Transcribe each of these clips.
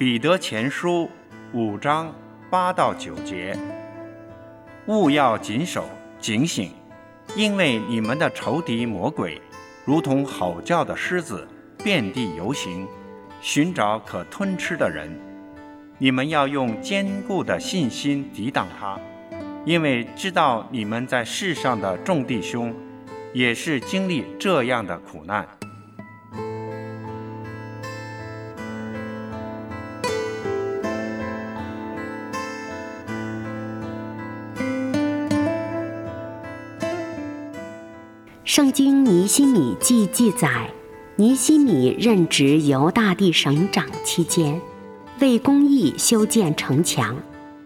彼得前书五章八到九节：勿要谨守警醒，因为你们的仇敌魔鬼，如同吼叫的狮子，遍地游行，寻找可吞吃的人。你们要用坚固的信心抵挡他，因为知道你们在世上的众弟兄，也是经历这样的苦难。圣经尼西米记记载，尼西米任职犹大地省长期间，为公义修建城墙，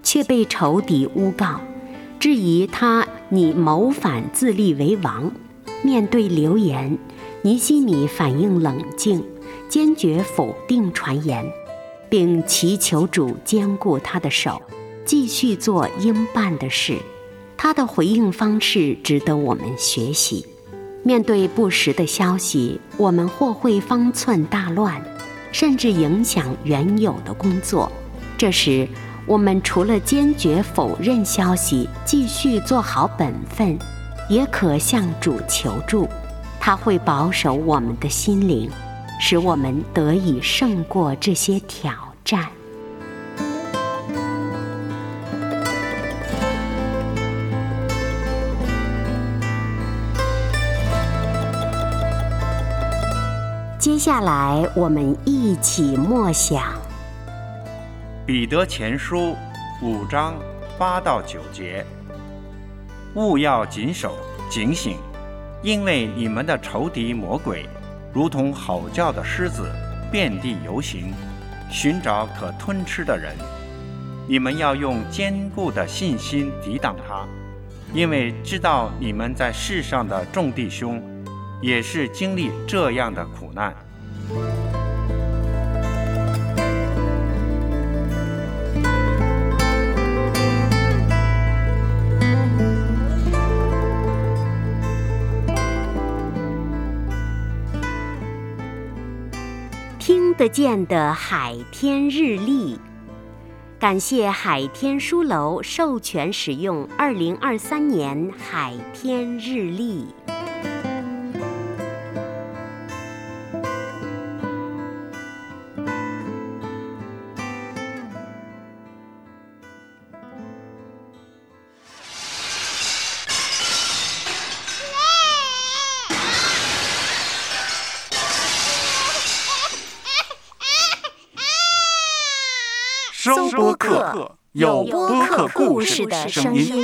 却被仇敌诬告，质疑他拟谋反自立为王。面对流言，尼西米反应冷静，坚决否定传言，并祈求主坚固他的手，继续做应办的事。他的回应方式值得我们学习。面对不实的消息，我们或会方寸大乱，甚至影响原有的工作。这时，我们除了坚决否认消息，继续做好本分，也可向主求助，他会保守我们的心灵，使我们得以胜过这些挑战。接下来，我们一起默想《彼得前书》五章八到九节：勿要谨守警醒，因为你们的仇敌魔鬼，如同吼叫的狮子，遍地游行，寻找可吞吃的人。你们要用坚固的信心抵挡他，因为知道你们在世上的众弟兄。也是经历这样的苦难。听得见的海天日历，感谢海天书楼授权使用二零二三年海天日历。收播客，有播客故事的声音。